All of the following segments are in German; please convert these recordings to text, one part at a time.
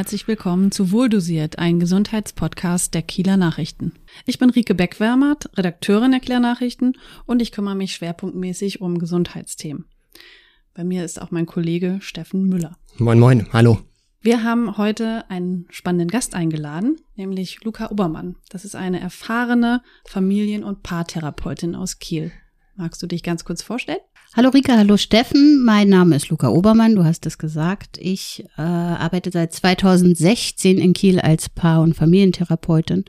herzlich willkommen zu Wohldosiert, ein Gesundheitspodcast der Kieler Nachrichten. Ich bin Rike Beckwärmert, Redakteurin der Kieler Nachrichten und ich kümmere mich schwerpunktmäßig um Gesundheitsthemen. Bei mir ist auch mein Kollege Steffen Müller. Moin, moin, hallo. Wir haben heute einen spannenden Gast eingeladen, nämlich Luca Obermann. Das ist eine erfahrene Familien- und Paartherapeutin aus Kiel. Magst du dich ganz kurz vorstellen? Hallo Rika, hallo Steffen. Mein Name ist Luca Obermann, du hast es gesagt. Ich äh, arbeite seit 2016 in Kiel als Paar- und Familientherapeutin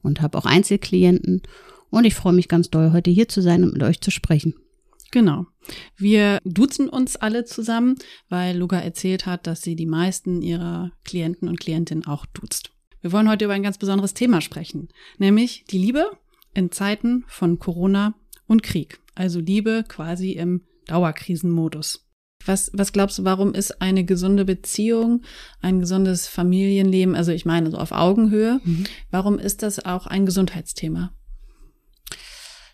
und habe auch Einzelklienten. Und ich freue mich ganz doll, heute hier zu sein und mit euch zu sprechen. Genau. Wir duzen uns alle zusammen, weil Luca erzählt hat, dass sie die meisten ihrer Klienten und Klientinnen auch duzt. Wir wollen heute über ein ganz besonderes Thema sprechen, nämlich die Liebe in Zeiten von Corona und Krieg. Also Liebe quasi im Dauerkrisenmodus. Was, was glaubst du, warum ist eine gesunde Beziehung, ein gesundes Familienleben, also ich meine so auf Augenhöhe, mhm. warum ist das auch ein Gesundheitsthema?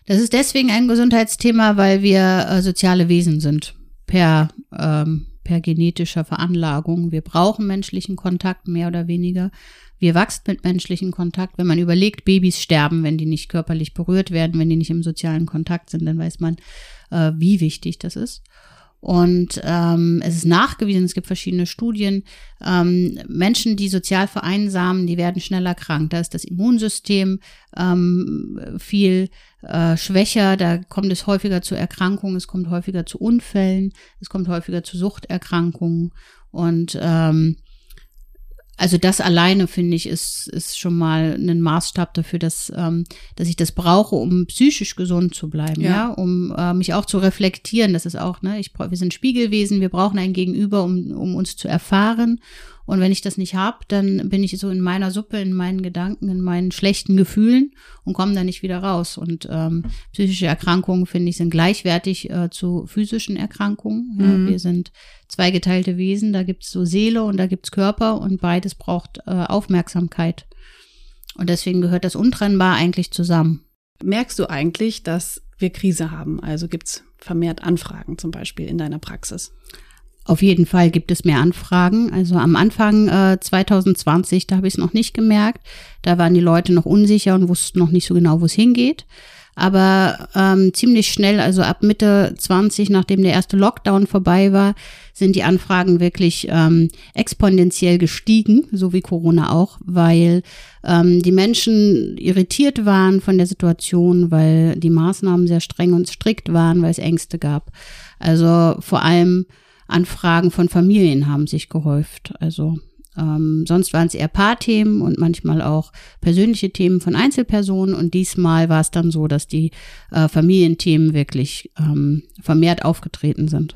Das ist deswegen ein Gesundheitsthema, weil wir äh, soziale Wesen sind, per, ähm, per genetischer Veranlagung. Wir brauchen menschlichen Kontakt, mehr oder weniger. Wir wachsen mit menschlichen Kontakt. Wenn man überlegt, Babys sterben, wenn die nicht körperlich berührt werden, wenn die nicht im sozialen Kontakt sind, dann weiß man, äh, wie wichtig das ist. Und ähm, es ist nachgewiesen, es gibt verschiedene Studien, ähm, Menschen, die sozial vereinsamen, die werden schneller krank. Da ist das Immunsystem ähm, viel äh, schwächer, da kommt es häufiger zu Erkrankungen, es kommt häufiger zu Unfällen, es kommt häufiger zu Suchterkrankungen. Und ähm, also das alleine finde ich ist ist schon mal ein Maßstab dafür, dass ähm, dass ich das brauche, um psychisch gesund zu bleiben, ja, ja? um äh, mich auch zu reflektieren. Das ist auch ne, ich wir sind Spiegelwesen, wir brauchen ein Gegenüber, um um uns zu erfahren und wenn ich das nicht habe, dann bin ich so in meiner Suppe, in meinen Gedanken, in meinen schlechten Gefühlen und komme da nicht wieder raus. Und ähm, psychische Erkrankungen, finde ich, sind gleichwertig äh, zu physischen Erkrankungen. Ja, mhm. Wir sind zweigeteilte Wesen, da gibt's so Seele und da gibt's Körper und beides braucht äh, Aufmerksamkeit. Und deswegen gehört das untrennbar eigentlich zusammen. Merkst du eigentlich, dass wir Krise haben? Also gibt's vermehrt Anfragen zum Beispiel in deiner Praxis? Auf jeden Fall gibt es mehr Anfragen. Also am Anfang äh, 2020, da habe ich es noch nicht gemerkt. Da waren die Leute noch unsicher und wussten noch nicht so genau, wo es hingeht. Aber ähm, ziemlich schnell, also ab Mitte 20, nachdem der erste Lockdown vorbei war, sind die Anfragen wirklich ähm, exponentiell gestiegen, so wie Corona auch, weil ähm, die Menschen irritiert waren von der Situation, weil die Maßnahmen sehr streng und strikt waren, weil es Ängste gab. Also vor allem Anfragen von Familien haben sich gehäuft. Also ähm, sonst waren es eher Paarthemen und manchmal auch persönliche Themen von Einzelpersonen. Und diesmal war es dann so, dass die äh, Familienthemen wirklich ähm, vermehrt aufgetreten sind.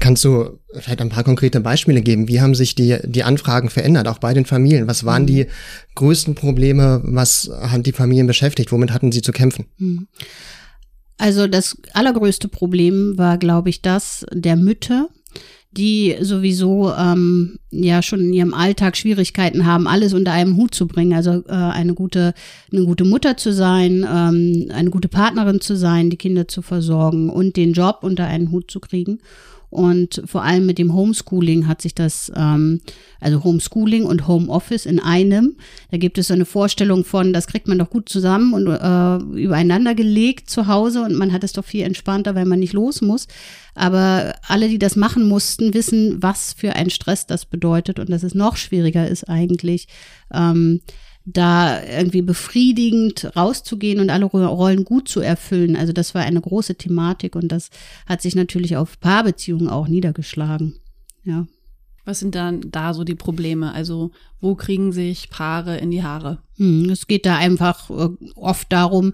Kannst du vielleicht ein paar konkrete Beispiele geben? Wie haben sich die, die Anfragen verändert, auch bei den Familien? Was waren mhm. die größten Probleme? Was hat die Familien beschäftigt? Womit hatten sie zu kämpfen? Mhm. Also das allergrößte Problem war, glaube ich, das der Mütter, die sowieso ähm, ja schon in ihrem Alltag Schwierigkeiten haben, alles unter einem Hut zu bringen. Also äh, eine gute eine gute Mutter zu sein, ähm, eine gute Partnerin zu sein, die Kinder zu versorgen und den Job unter einen Hut zu kriegen. Und vor allem mit dem Homeschooling hat sich das, ähm, also Homeschooling und Homeoffice in einem. Da gibt es so eine Vorstellung von, das kriegt man doch gut zusammen und äh, übereinander gelegt zu Hause und man hat es doch viel entspannter, weil man nicht los muss. Aber alle, die das machen mussten, wissen, was für ein Stress das bedeutet und dass es noch schwieriger ist eigentlich. Ähm, da irgendwie befriedigend rauszugehen und alle Rollen gut zu erfüllen. Also das war eine große Thematik und das hat sich natürlich auf Paarbeziehungen auch niedergeschlagen. Ja. Was sind dann da so die Probleme? Also wo kriegen sich Paare in die Haare? Hm, es geht da einfach äh, oft darum,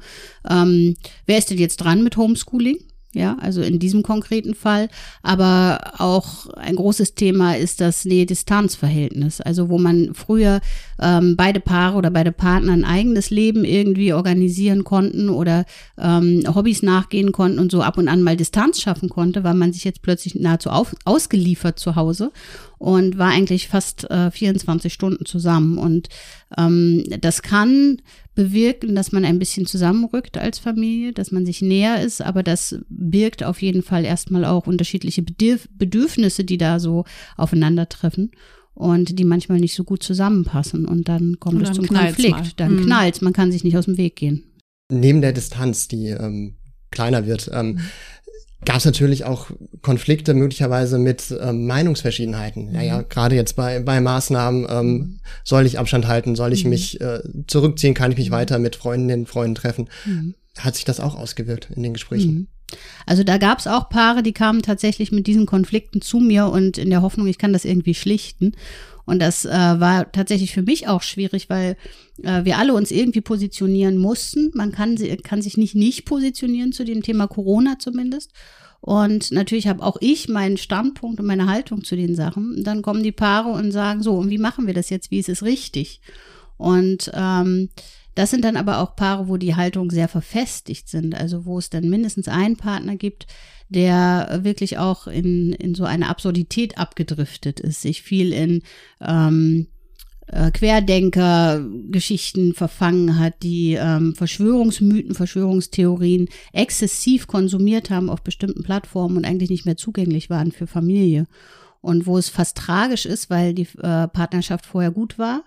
ähm, wer ist denn jetzt dran mit Homeschooling? Ja, also in diesem konkreten Fall. Aber auch ein großes Thema ist das Nähe-Distanz-Verhältnis. Also wo man früher ähm, beide Paare oder beide Partner ein eigenes Leben irgendwie organisieren konnten oder ähm, Hobbys nachgehen konnten und so ab und an mal Distanz schaffen konnte, war man sich jetzt plötzlich nahezu auf, ausgeliefert zu Hause und war eigentlich fast äh, 24 Stunden zusammen. Und ähm, das kann bewirken, dass man ein bisschen zusammenrückt als Familie, dass man sich näher ist, aber das birgt auf jeden Fall erstmal auch unterschiedliche Bedürf Bedürfnisse, die da so aufeinandertreffen. und die manchmal nicht so gut zusammenpassen und dann kommt Und es dann zum knallt's Konflikt. mal. Dann Mhm. knallt's, man kann sich nicht aus dem Weg gehen. Neben der Distanz, die ähm, kleiner wird, ähm, Mhm. Gab es natürlich auch Konflikte möglicherweise mit ähm, Meinungsverschiedenheiten. Mhm. Ja, ja, gerade jetzt bei, bei Maßnahmen, ähm, soll ich Abstand halten, soll Mhm. ich mich äh, zurückziehen, kann ich mich weiter mit Freundinnen, Freunden treffen. Mhm. Hat sich das auch ausgewirkt in den Gesprächen? Also da gab es auch Paare, die kamen tatsächlich mit diesen Konflikten zu mir und in der Hoffnung, ich kann das irgendwie schlichten. Und das äh, war tatsächlich für mich auch schwierig, weil äh, wir alle uns irgendwie positionieren mussten. Man kann, kann sich nicht nicht positionieren zu dem Thema Corona zumindest. Und natürlich habe auch ich meinen Standpunkt und meine Haltung zu den Sachen. Dann kommen die Paare und sagen so, und wie machen wir das jetzt? Wie ist es richtig? Und ähm, das sind dann aber auch Paare, wo die Haltung sehr verfestigt sind, also wo es dann mindestens einen Partner gibt, der wirklich auch in, in so eine Absurdität abgedriftet ist, sich viel in ähm, äh, Querdenker-Geschichten verfangen hat, die ähm, Verschwörungsmythen, Verschwörungstheorien exzessiv konsumiert haben auf bestimmten Plattformen und eigentlich nicht mehr zugänglich waren für Familie. Und wo es fast tragisch ist, weil die äh, Partnerschaft vorher gut war.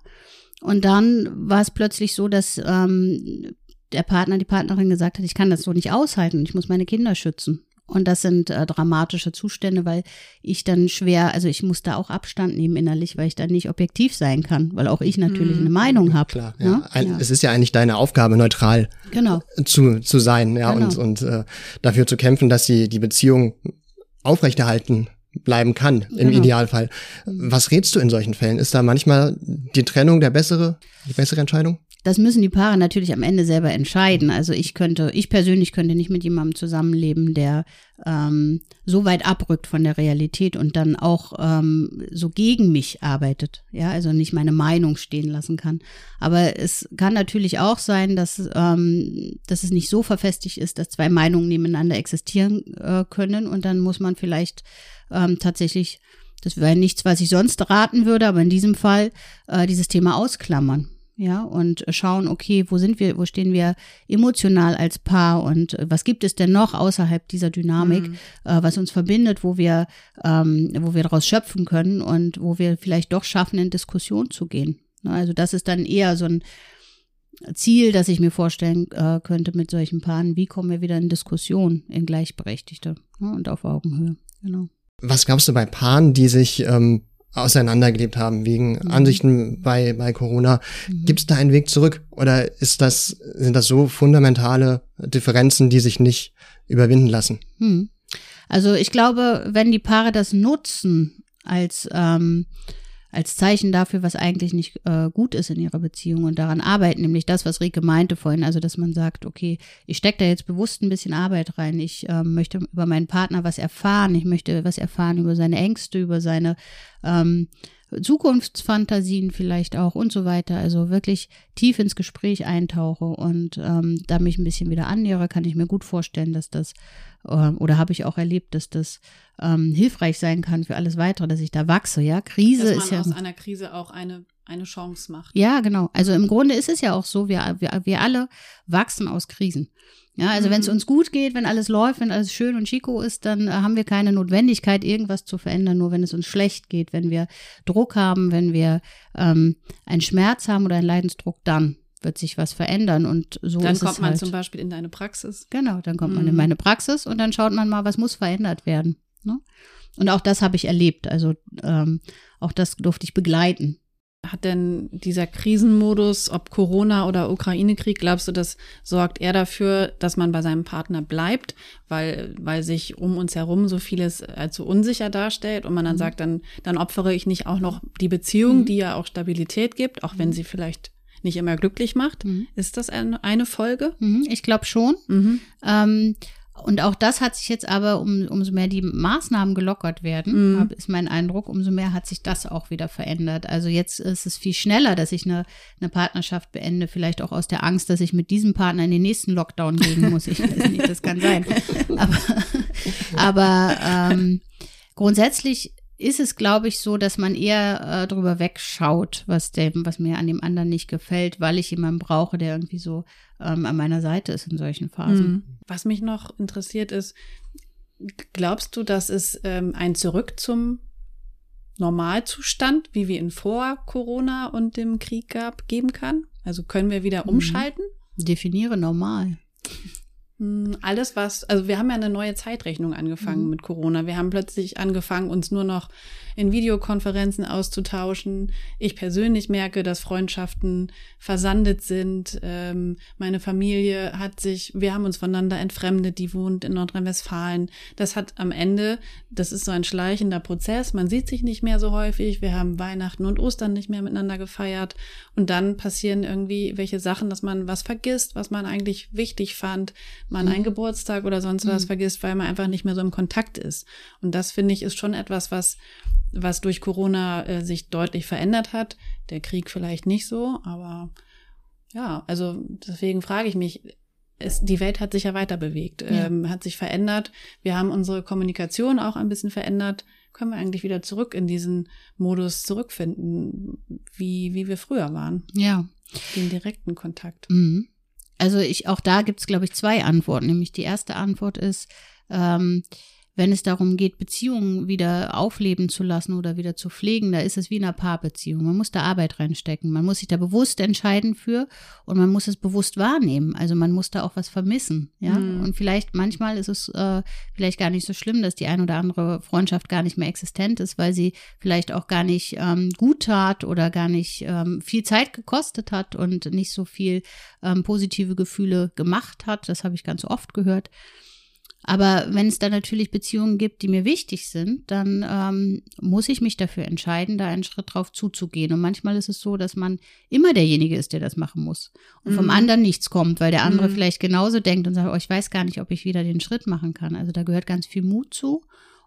Und dann war es plötzlich so, dass ähm, der Partner, die Partnerin gesagt hat, ich kann das so nicht aushalten, ich muss meine Kinder schützen. Und das sind äh, dramatische Zustände, weil ich dann schwer, also ich muss da auch Abstand nehmen innerlich, weil ich dann nicht objektiv sein kann, weil auch ich natürlich eine Meinung habe. Klar, ja. Ne? Ein, ja. Es ist ja eigentlich deine Aufgabe, neutral Genau. zu, zu sein, ja, Genau. und, und äh, dafür zu kämpfen, dass die, die Beziehung aufrechterhalten bleiben kann, im Genau. Idealfall. Was rätst du in solchen Fällen? Ist da manchmal die Trennung der bessere, die bessere Entscheidung? Das müssen die Paare natürlich am Ende selber entscheiden. Also ich könnte, ich persönlich könnte nicht mit jemandem zusammenleben, der ähm, so weit abrückt von der Realität und dann auch ähm, so gegen mich arbeitet. Ja, also nicht meine Meinung stehen lassen kann. Aber es kann natürlich auch sein, dass, ähm, dass es nicht so verfestigt ist, dass zwei Meinungen nebeneinander existieren äh, können und dann muss man vielleicht ähm, tatsächlich, das wäre nichts, was ich sonst raten würde, aber in diesem Fall äh, dieses Thema ausklammern. Ja, und schauen, okay, wo sind wir, wo stehen wir emotional als Paar und äh, was gibt es denn noch außerhalb dieser Dynamik, äh, was uns verbindet, wo wir, ähm, wo wir daraus schöpfen können und wo wir vielleicht doch schaffen, in Diskussion zu gehen. Ne, Also das ist dann eher so ein Ziel, das ich mir vorstellen äh, könnte mit solchen Paaren. Wie kommen wir wieder in Diskussion, in Gleichberechtigte ne, und auf Augenhöhe. Genau. Was glaubst du bei Paaren, die sich ähm, auseinandergelebt haben wegen Mhm. Ansichten bei, bei Corona? Gibt es da einen Weg zurück? Oder ist das, sind das so fundamentale Differenzen, die sich nicht überwinden lassen? Hm. Also ich glaube, wenn die Paare das nutzen als, ähm, als Zeichen dafür, was eigentlich nicht äh, gut ist in ihrer Beziehung und daran arbeiten, nämlich das, was Rike meinte vorhin, also dass man sagt, okay, ich stecke da jetzt bewusst ein bisschen Arbeit rein, ich ähm, möchte über meinen Partner was erfahren, ich möchte was erfahren über seine Ängste, über seine ähm, Zukunftsfantasien vielleicht auch und so weiter. Also wirklich tief ins Gespräch eintauche und ähm, da mich ein bisschen wieder annähere, kann ich mir gut vorstellen, dass das ähm, oder habe ich auch erlebt, dass das ähm, hilfreich sein kann für alles weitere, dass ich da wachse. Ja, Krise Dass man ist ja aus einer Krise auch eine, eine Chance macht. ja, genau. Also im Grunde ist es ja auch so, wir, wir, wir alle wachsen aus Krisen. Ja, also wenn es uns gut geht, wenn alles läuft, wenn alles schön und chico ist, dann äh, haben wir keine Notwendigkeit, irgendwas zu verändern. Nur wenn es uns schlecht geht, wenn wir Druck haben, wenn wir ähm, einen Schmerz haben oder einen Leidensdruck, dann wird sich was verändern. Und so Dann ist kommt es man halt. zum Beispiel in deine Praxis. Genau, dann kommt man in Mhm. meine Praxis und dann schaut man mal, was muss verändert werden. Ne? Und auch das habe ich erlebt. Also ähm, auch das durfte ich begleiten. Hat denn dieser Krisenmodus, ob Corona oder Ukraine-Krieg, glaubst du, das sorgt eher dafür, dass man bei seinem Partner bleibt, weil, weil sich um uns herum so vieles als so unsicher darstellt und man dann sagt, dann, dann opfere ich nicht auch noch die Beziehung, Mhm. die ja auch Stabilität gibt, auch wenn sie vielleicht nicht immer glücklich macht. Mhm. Ist das eine, eine Folge? Mhm, ich glaube schon. Mhm. Ähm, und auch das hat sich jetzt aber, um, umso mehr die Maßnahmen gelockert werden, Mhm. ist mein Eindruck, umso mehr hat sich das auch wieder verändert. Also jetzt ist es viel schneller, dass ich eine, eine Partnerschaft beende, vielleicht auch aus der Angst, dass ich mit diesem Partner in den nächsten Lockdown gehen muss. Ich weiß nicht, das kann sein. Aber, aber ähm, grundsätzlich ist es, glaube ich, so, dass man eher äh, drüber wegschaut, was dem, was mir an dem anderen nicht gefällt, weil ich jemanden brauche, der irgendwie so ähm, an meiner Seite ist in solchen Phasen. Mhm. Was mich noch interessiert ist, glaubst du, dass es ähm, ein Zurück zum Normalzustand, wie wir ihn vor Corona und dem Krieg gab, geben kann? Also können wir wieder Mhm. umschalten? Definiere normal. Hm, Alles, was, also wir haben ja eine neue Zeitrechnung angefangen Mhm. mit Corona. Wir haben plötzlich angefangen, uns nur noch in Videokonferenzen auszutauschen. Ich persönlich merke, dass Freundschaften versandet sind. Ähm, meine Familie hat sich, wir haben uns voneinander entfremdet, die wohnt in Nordrhein-Westfalen. Das hat am Ende, das ist so ein schleichender Prozess. Man sieht sich nicht mehr so häufig. Wir haben Weihnachten und Ostern nicht mehr miteinander gefeiert. Und dann passieren irgendwie welche Sachen, dass man was vergisst, was man eigentlich wichtig fand, man einen Geburtstag oder sonst was Mhm. vergisst, weil man einfach nicht mehr so im Kontakt ist. Und das finde ich ist schon etwas, was was durch Corona äh, sich deutlich verändert hat. Der Krieg vielleicht nicht so, aber ja, also deswegen frage ich mich, es, die Welt hat sich ja weiter bewegt, Ja. ähm, hat sich verändert. Wir haben unsere Kommunikation auch ein bisschen verändert. Können wir eigentlich wieder zurück in diesen Modus zurückfinden, wie, wie wir früher waren, Ja. den direkten Kontakt? Mhm. Also ich, auch da gibt's glaube ich, zwei Antworten. Nämlich die erste Antwort ist, ähm, wenn es darum geht, Beziehungen wieder aufleben zu lassen oder wieder zu pflegen, da ist es wie in einer Paarbeziehung. Man muss da Arbeit reinstecken. Man muss sich da bewusst entscheiden für und man muss es bewusst wahrnehmen. Also man muss da auch was vermissen. Ja. Mhm. Und vielleicht, manchmal ist es äh, vielleicht gar nicht so schlimm, dass die ein oder andere Freundschaft gar nicht mehr existent ist, weil sie vielleicht auch gar nicht ähm, gut tat oder gar nicht ähm, viel Zeit gekostet hat und nicht so viel ähm, positive Gefühle gemacht hat. Das habe ich ganz oft gehört. Aber wenn es da natürlich Beziehungen gibt, die mir wichtig sind, dann ähm, muss ich mich dafür entscheiden, da einen Schritt drauf zuzugehen. Und manchmal ist es so, dass man immer derjenige ist, der das machen muss. Und vom Mhm. anderen nichts kommt, weil der andere Mhm. vielleicht genauso denkt und sagt, oh, ich weiß gar nicht, ob ich wieder den Schritt machen kann. Also da gehört ganz viel Mut zu.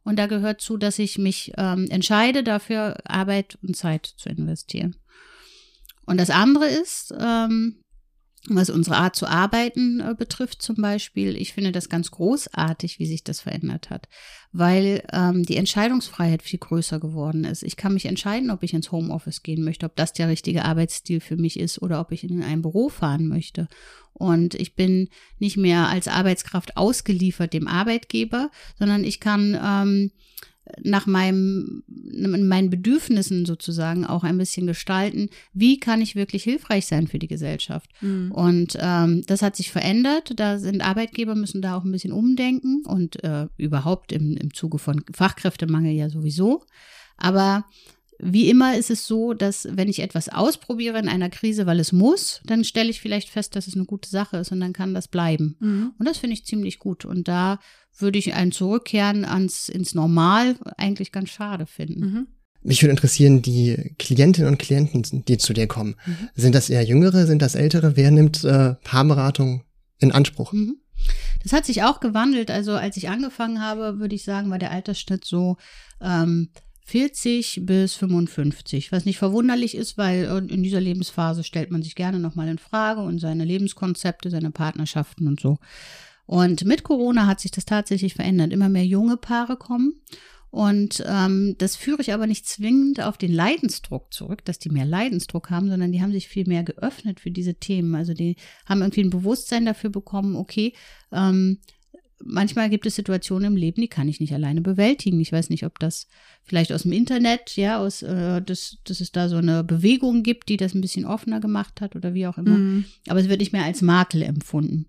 Und da gehört zu, dass ich mich ähm, entscheide, dafür Arbeit und Zeit zu investieren. Und das andere ist, ähm, was unsere Art zu arbeiten äh, betrifft zum Beispiel, ich finde das ganz großartig, wie sich das verändert hat, weil ähm, die Entscheidungsfreiheit viel größer geworden ist. Ich kann mich entscheiden, ob ich ins Homeoffice gehen möchte, ob das der richtige Arbeitsstil für mich ist oder ob ich in ein Büro fahren möchte. Und ich bin nicht mehr als Arbeitskraft ausgeliefert dem Arbeitgeber, sondern ich kann ähm, nach meinem, meinen Bedürfnissen sozusagen auch ein bisschen gestalten, wie kann ich wirklich hilfreich sein für die Gesellschaft. Mhm. Und ähm, das hat sich verändert. Da sind Arbeitgeber müssen da auch ein bisschen umdenken und äh, überhaupt im, im Zuge von Fachkräftemangel ja sowieso. Aber wie immer ist es so, dass wenn ich etwas ausprobiere in einer Krise, weil es muss, dann stelle ich vielleicht fest, dass es eine gute Sache ist und dann kann das bleiben. Mhm. Und das finde ich ziemlich gut. Und da würde ich ein Zurückkehren ans, ins Normal eigentlich ganz schade finden. Mhm. Mich würde interessieren, die Klientinnen und Klienten, die zu dir kommen, Mhm. sind das eher Jüngere, sind das Ältere? Wer nimmt äh, Paarberatung in Anspruch? Mhm. Das hat sich auch gewandelt. Also als ich angefangen habe, würde ich sagen, war der Altersschnitt so ähm, 40 bis 55, was nicht verwunderlich ist, weil in dieser Lebensphase stellt man sich gerne nochmal in Frage und seine Lebenskonzepte, seine Partnerschaften und so. Und mit Corona hat sich das tatsächlich verändert. Immer mehr junge Paare kommen. Und ähm, das führe ich aber nicht zwingend auf den Leidensdruck zurück, dass die mehr Leidensdruck haben, sondern die haben sich viel mehr geöffnet für diese Themen. Also die haben irgendwie ein Bewusstsein dafür bekommen, okay, ähm, manchmal gibt es Situationen im Leben, die kann ich nicht alleine bewältigen. Ich weiß nicht, ob das vielleicht aus dem Internet, ja, aus, äh, dass, dass es da so eine Bewegung gibt, die das ein bisschen offener gemacht hat oder wie auch immer. Mhm. Aber es wird nicht mehr als Makel empfunden.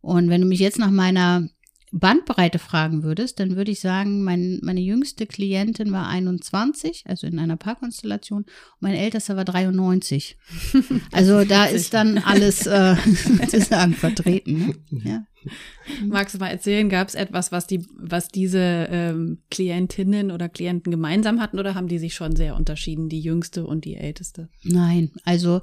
Und wenn du mich jetzt nach meiner Bandbreite fragen würdest, dann würde ich sagen, mein, meine jüngste Klientin war 21, also in einer Paarkonstellation, und mein ältester war 93. Also da ist dann alles äh, sozusagen vertreten. Ne? Ja. Magst du mal erzählen, gab es etwas, was die, was diese ähm, Klientinnen oder Klienten gemeinsam hatten, oder haben die sich schon sehr unterschieden, die jüngste und die älteste? Nein, also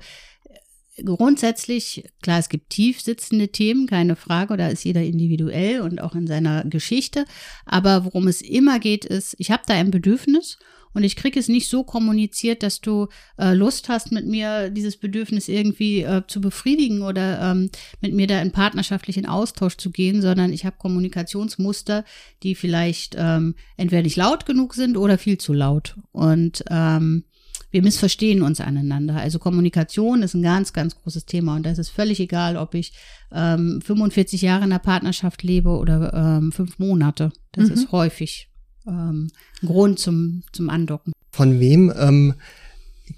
äh, grundsätzlich, klar, es gibt tief sitzende Themen, keine Frage, da ist jeder individuell und auch in seiner Geschichte. Aber worum es immer geht, ist, ich habe da ein Bedürfnis und ich kriege es nicht so kommuniziert, dass du äh, Lust hast, mit mir dieses Bedürfnis irgendwie äh, zu befriedigen oder ähm, mit mir da in partnerschaftlichen Austausch zu gehen, sondern ich habe Kommunikationsmuster, die vielleicht ähm, entweder nicht laut genug sind oder viel zu laut. Und ähm, wir missverstehen uns aneinander. Also Kommunikation ist ein ganz, ganz großes Thema und da ist es völlig egal, ob ich ähm, 45 Jahre in einer Partnerschaft lebe oder ähm, fünf Monate. Das Mhm. ist häufig ähm, Grund zum, zum Andocken. Von wem ähm,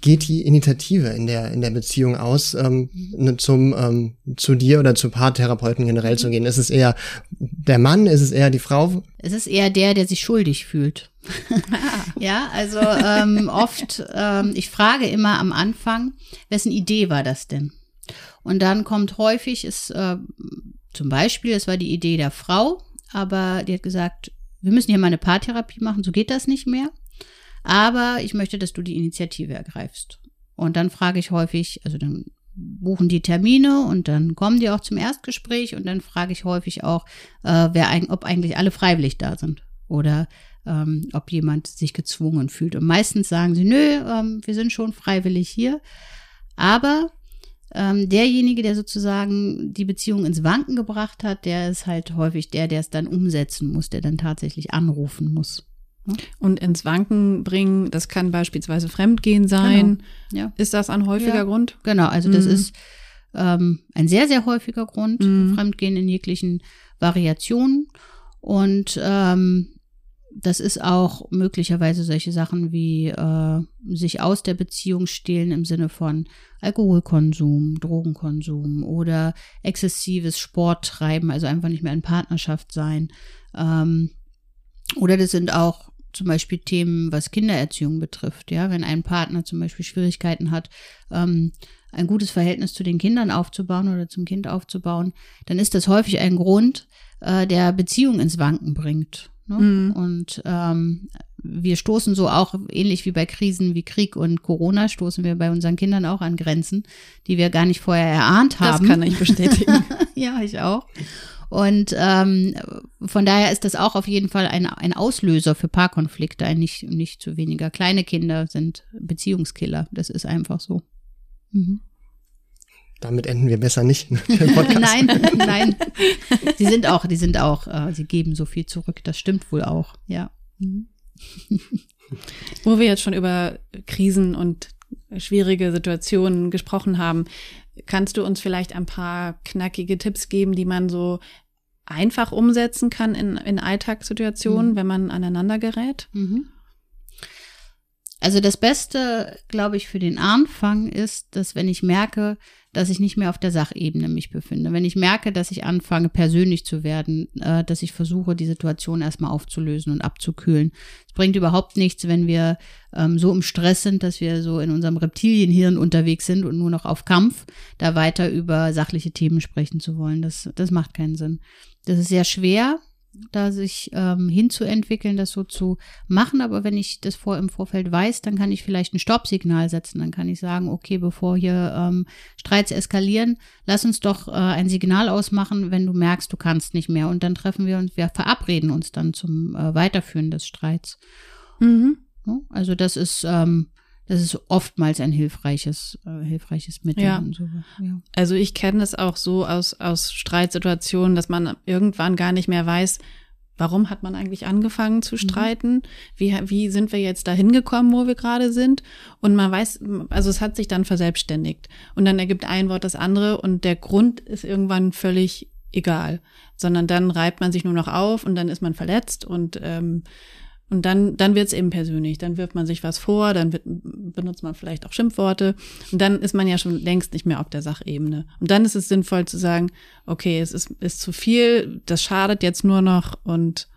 geht die Initiative in der, in der Beziehung aus, ähm, mhm. zum, ähm, zu dir oder zu Paartherapeuten generell zu gehen? Ist es eher der Mann? Ist es eher die Frau? Es ist eher der, der sich schuldig fühlt. ja, also ähm, oft, ähm, ich frage immer am Anfang, wessen Idee war das denn? Und dann kommt häufig, ist äh, zum Beispiel, es war die Idee der Frau, aber die hat gesagt, wir müssen hier mal eine Paartherapie machen, so geht das nicht mehr. Aber ich möchte, dass du die Initiative ergreifst. Und dann frage ich häufig, also dann buchen die Termine und dann kommen die auch zum Erstgespräch und dann frage ich häufig auch, äh, wer, ob eigentlich alle freiwillig da sind oder ähm, ob jemand sich gezwungen fühlt. Und meistens sagen sie, nö, ähm, wir sind schon freiwillig hier. Aber ähm, derjenige, der sozusagen die Beziehung ins Wanken gebracht hat, der ist halt häufig der, der es dann umsetzen muss, der dann tatsächlich anrufen muss. Und ins Wanken bringen, das kann beispielsweise Fremdgehen sein. Genau. Ja. Ist das ein häufiger ja. Grund? Genau, also das mhm. ist ähm, ein sehr, sehr häufiger Grund. Mhm. Fremdgehen in jeglichen Variationen. Und ähm, das ist auch möglicherweise solche Sachen wie äh, sich aus der Beziehung stehlen im Sinne von Alkoholkonsum, Drogenkonsum oder exzessives Sporttreiben, also einfach nicht mehr in Partnerschaft sein. Ähm, oder das sind auch zum Beispiel Themen, was Kindererziehung betrifft. Ja, wenn ein Partner zum Beispiel Schwierigkeiten hat, ähm, ein gutes Verhältnis zu den Kindern aufzubauen oder zum Kind aufzubauen, dann ist das häufig ein Grund, äh, der Beziehung ins Wanken bringt. Ne? Mhm. Und ähm, wir stoßen so auch ähnlich wie bei Krisen wie Krieg und Corona stoßen wir bei unseren Kindern auch an Grenzen, die wir gar nicht vorher erahnt haben. Das kann ich bestätigen. ja, ich auch. Und ähm, von daher ist das auch auf jeden Fall ein, ein Auslöser für Paarkonflikte. Ein nicht, nicht zu weniger. Kleine Kinder sind Beziehungskiller. Das ist einfach so. Mhm. Damit enden wir besser nicht. nein, nein. Sie sind auch, die sind auch, äh, sie geben so viel zurück. Das stimmt wohl auch, ja. Mhm. Wo wir jetzt schon über Krisen und schwierige Situationen gesprochen haben, kannst du uns vielleicht ein paar knackige Tipps geben, die man so einfach umsetzen kann in, in Alltagssituationen, mhm. wenn man aneinander gerät? Mhm. Also das Beste, glaube ich, für den Anfang ist, dass wenn ich merke, dass ich nicht mehr auf der Sachebene mich befinde. Wenn ich merke, dass ich anfange, persönlich zu werden, äh, dass ich versuche, die Situation erstmal aufzulösen und abzukühlen. Es bringt überhaupt nichts, wenn wir ähm, so im Stress sind, dass wir so in unserem Reptilienhirn unterwegs sind und nur noch auf Kampf, da weiter über sachliche Themen sprechen zu wollen. Das, das macht keinen Sinn. Das ist sehr schwer, da sich ähm, hinzuentwickeln, das so zu machen. Aber wenn ich das vor im Vorfeld weiß, dann kann ich vielleicht ein Stoppsignal setzen. Dann kann ich sagen, okay, bevor hier ähm, Streits eskalieren, lass uns doch äh, ein Signal ausmachen, wenn du merkst, du kannst nicht mehr. Und dann treffen wir uns, wir verabreden uns dann zum äh, Weiterführen des Streits. Mhm. Also das ist ähm, das ist oftmals ein hilfreiches, äh, hilfreiches Mittel. Ja. So, ja. Also ich kenne es auch so aus, aus Streitsituationen, dass man irgendwann gar nicht mehr weiß, warum hat man eigentlich angefangen zu mhm. streiten? Mhm. Wie, wie sind wir jetzt da hingekommen, wo wir gerade sind? Und man weiß, also es hat sich dann verselbstständigt. Und dann ergibt ein Wort das andere und der Grund ist irgendwann völlig egal. Sondern dann reibt man sich nur noch auf und dann ist man verletzt und ähm, und dann, dann wird es eben persönlich. Dann wirft man sich was vor, dann wird, benutzt man vielleicht auch Schimpfworte. Und dann ist man ja schon längst nicht mehr auf der Sachebene. Und dann ist es sinnvoll zu sagen, okay, es ist, ist zu viel, das schadet jetzt nur noch und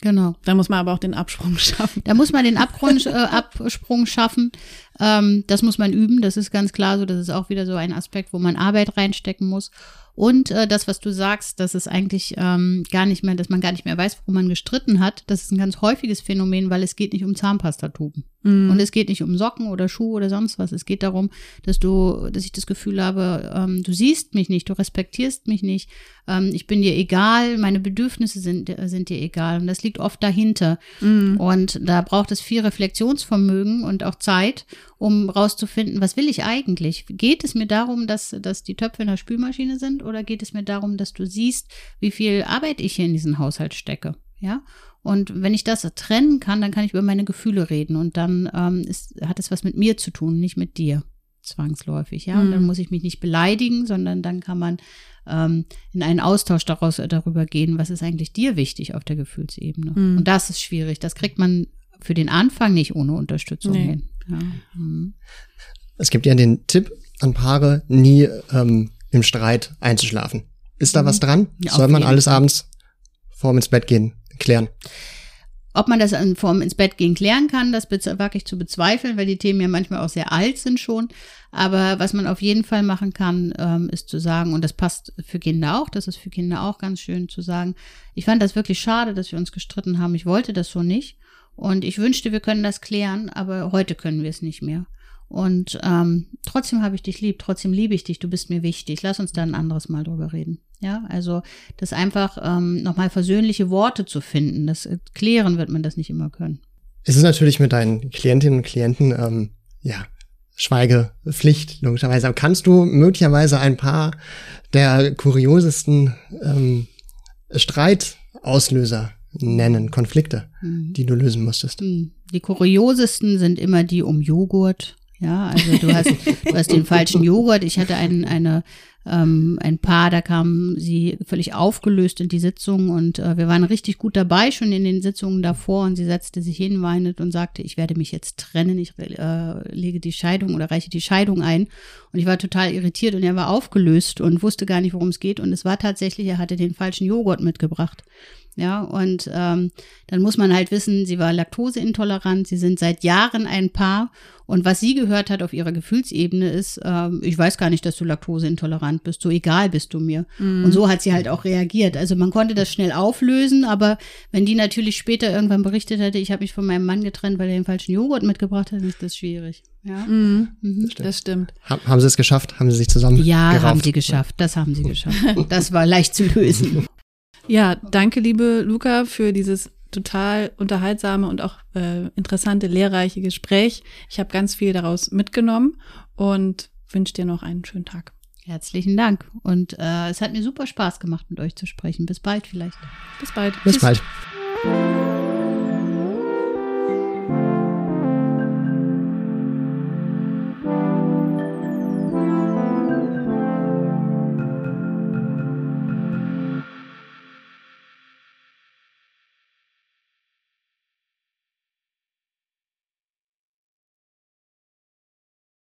Genau. Da muss man aber auch den Absprung schaffen. Da muss man den Abgrund, äh, Absprung schaffen. Ähm, das muss man üben. Das ist ganz klar so. Das ist auch wieder so ein Aspekt, wo man Arbeit reinstecken muss. Und äh, das, was du sagst, dass es eigentlich ähm, gar nicht mehr, dass man gar nicht mehr weiß, worum man gestritten hat, das ist ein ganz häufiges Phänomen, weil es geht nicht um Zahnpastatuben. Mhm. Und es geht nicht um Socken oder Schuhe oder sonst was. Es geht darum, dass du, dass ich das Gefühl habe, ähm, du siehst mich nicht, du respektierst mich nicht, ähm, ich bin dir egal, meine Bedürfnisse sind, sind dir egal. Und das liegt oft dahinter. Mhm. Und da braucht es viel Reflexionsvermögen und auch Zeit, um rauszufinden, was will ich eigentlich? Geht es mir darum, dass, dass die Töpfe in der Spülmaschine sind oder geht es mir darum, dass du siehst, wie viel Arbeit ich hier in diesen Haushalt stecke? Ja. Und wenn ich das trennen kann, dann kann ich über meine Gefühle reden und dann ähm, ist, hat es was mit mir zu tun, nicht mit dir. zwangsläufig, ja. Und dann Mhm. muss ich mich nicht beleidigen, sondern dann kann man ähm, in einen Austausch daraus äh, darüber gehen, was ist eigentlich dir wichtig auf der Gefühlsebene. Mhm. Und das ist schwierig. Das kriegt man für den Anfang nicht ohne Unterstützung Nee. hin. Ja. Mhm. Es gibt ja den Tipp an Paare, nie ähm, im Streit einzuschlafen. Ist da was dran? Mhm. Ja, Soll man alles abends vorm ins Bett gehen klären? Ob man das in Form ins Bett gehen klären kann, das wage ich zu bezweifeln, weil die Themen ja manchmal auch sehr alt sind schon. Aber was man auf jeden Fall machen kann, ähm, ist zu sagen, und das passt für Kinder auch, das ist für Kinder auch ganz schön zu sagen, ich fand das wirklich schade, dass wir uns gestritten haben. Ich wollte das so nicht. Und ich wünschte, wir können das klären, aber heute können wir es nicht mehr. Und ähm, trotzdem habe ich dich lieb, trotzdem liebe ich dich, du bist mir wichtig. Lass uns da ein anderes Mal drüber reden. Ja, also das einfach ähm, nochmal versöhnliche Worte zu finden. Das äh, klären wird man das nicht immer können. Es ist natürlich mit deinen Klientinnen und Klienten, ähm, ja, Schweigepflicht, logischerweise. Aber kannst du möglicherweise ein paar der kuriosesten ähm, Streitauslöser nennen, Konflikte, Mhm. die du lösen musstest? Hm, Die kuriosesten sind immer die um Joghurt. Ja, also du hast, du hast den falschen Joghurt. Ich hatte ein, eine, ähm, ein Paar, da kamen sie völlig aufgelöst in die Sitzung und äh, wir waren richtig gut dabei schon in den Sitzungen davor und sie setzte sich hin, weinend und sagte, ich werde mich jetzt trennen, ich äh, lege die Scheidung oder reiche die Scheidung ein. Und ich war total irritiert und er war aufgelöst und wusste gar nicht, worum es geht. Und es war tatsächlich, er hatte den falschen Joghurt mitgebracht. Ja, und ähm, dann muss man halt wissen, sie war laktoseintolerant, sie sind seit Jahren ein Paar und was sie gehört hat auf ihrer Gefühlsebene ist, ähm, ich weiß gar nicht, dass du laktoseintolerant bist, so egal bist du mir. Und so hat sie halt auch reagiert. Also man konnte das schnell auflösen, aber wenn die natürlich später irgendwann berichtet hätte, ich habe mich von meinem Mann getrennt, weil er den falschen Joghurt mitgebracht hat, dann ist das schwierig. Ja, Mhm. mhm. Das stimmt. Ha haben sie es geschafft? Haben sie sich zusammen ja gerauft? haben sie geschafft, das haben sie geschafft. Das war leicht zu lösen. Ja, danke, liebe Luca, für dieses total unterhaltsame und auch äh, interessante, lehrreiche Gespräch. Ich habe ganz viel daraus mitgenommen und wünsche dir noch einen schönen Tag. Herzlichen Dank. Und äh, es hat mir super Spaß gemacht, mit euch zu sprechen. Bis bald vielleicht. Bis bald. Bis Tschüss. bald.